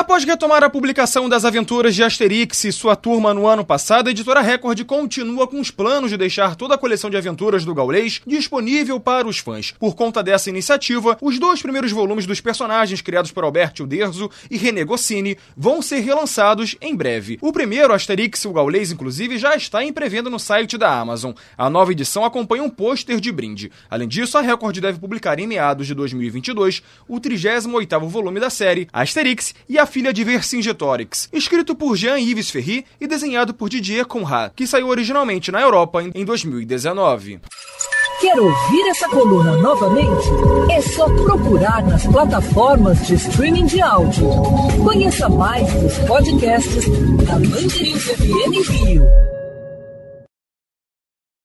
Após retomar a publicação das aventuras de Asterix e sua turma no ano passado, a editora Record continua com os planos de deixar toda a coleção de aventuras do Gaulês disponível para os fãs. Por conta dessa iniciativa, os dois primeiros volumes dos personagens criados por Alberto Uderzo e René Goscinny vão ser relançados em breve. O primeiro, Asterix e o Gaulês, inclusive, já está em pré-venda no site da Amazon. A nova edição acompanha um pôster de brinde. Além disso, a Record deve publicar em meados de 2022 o 38º volume da série, Asterix e a Filha de Vercingetorix, escrito por Jean-Yves Ferry e desenhado por Didier Conrad, que saiu originalmente na Europa em 2019. Quer ouvir essa coluna novamente? É só procurar nas plataformas de streaming de áudio. Conheça mais dos podcasts da Mandirinhos FM Rio.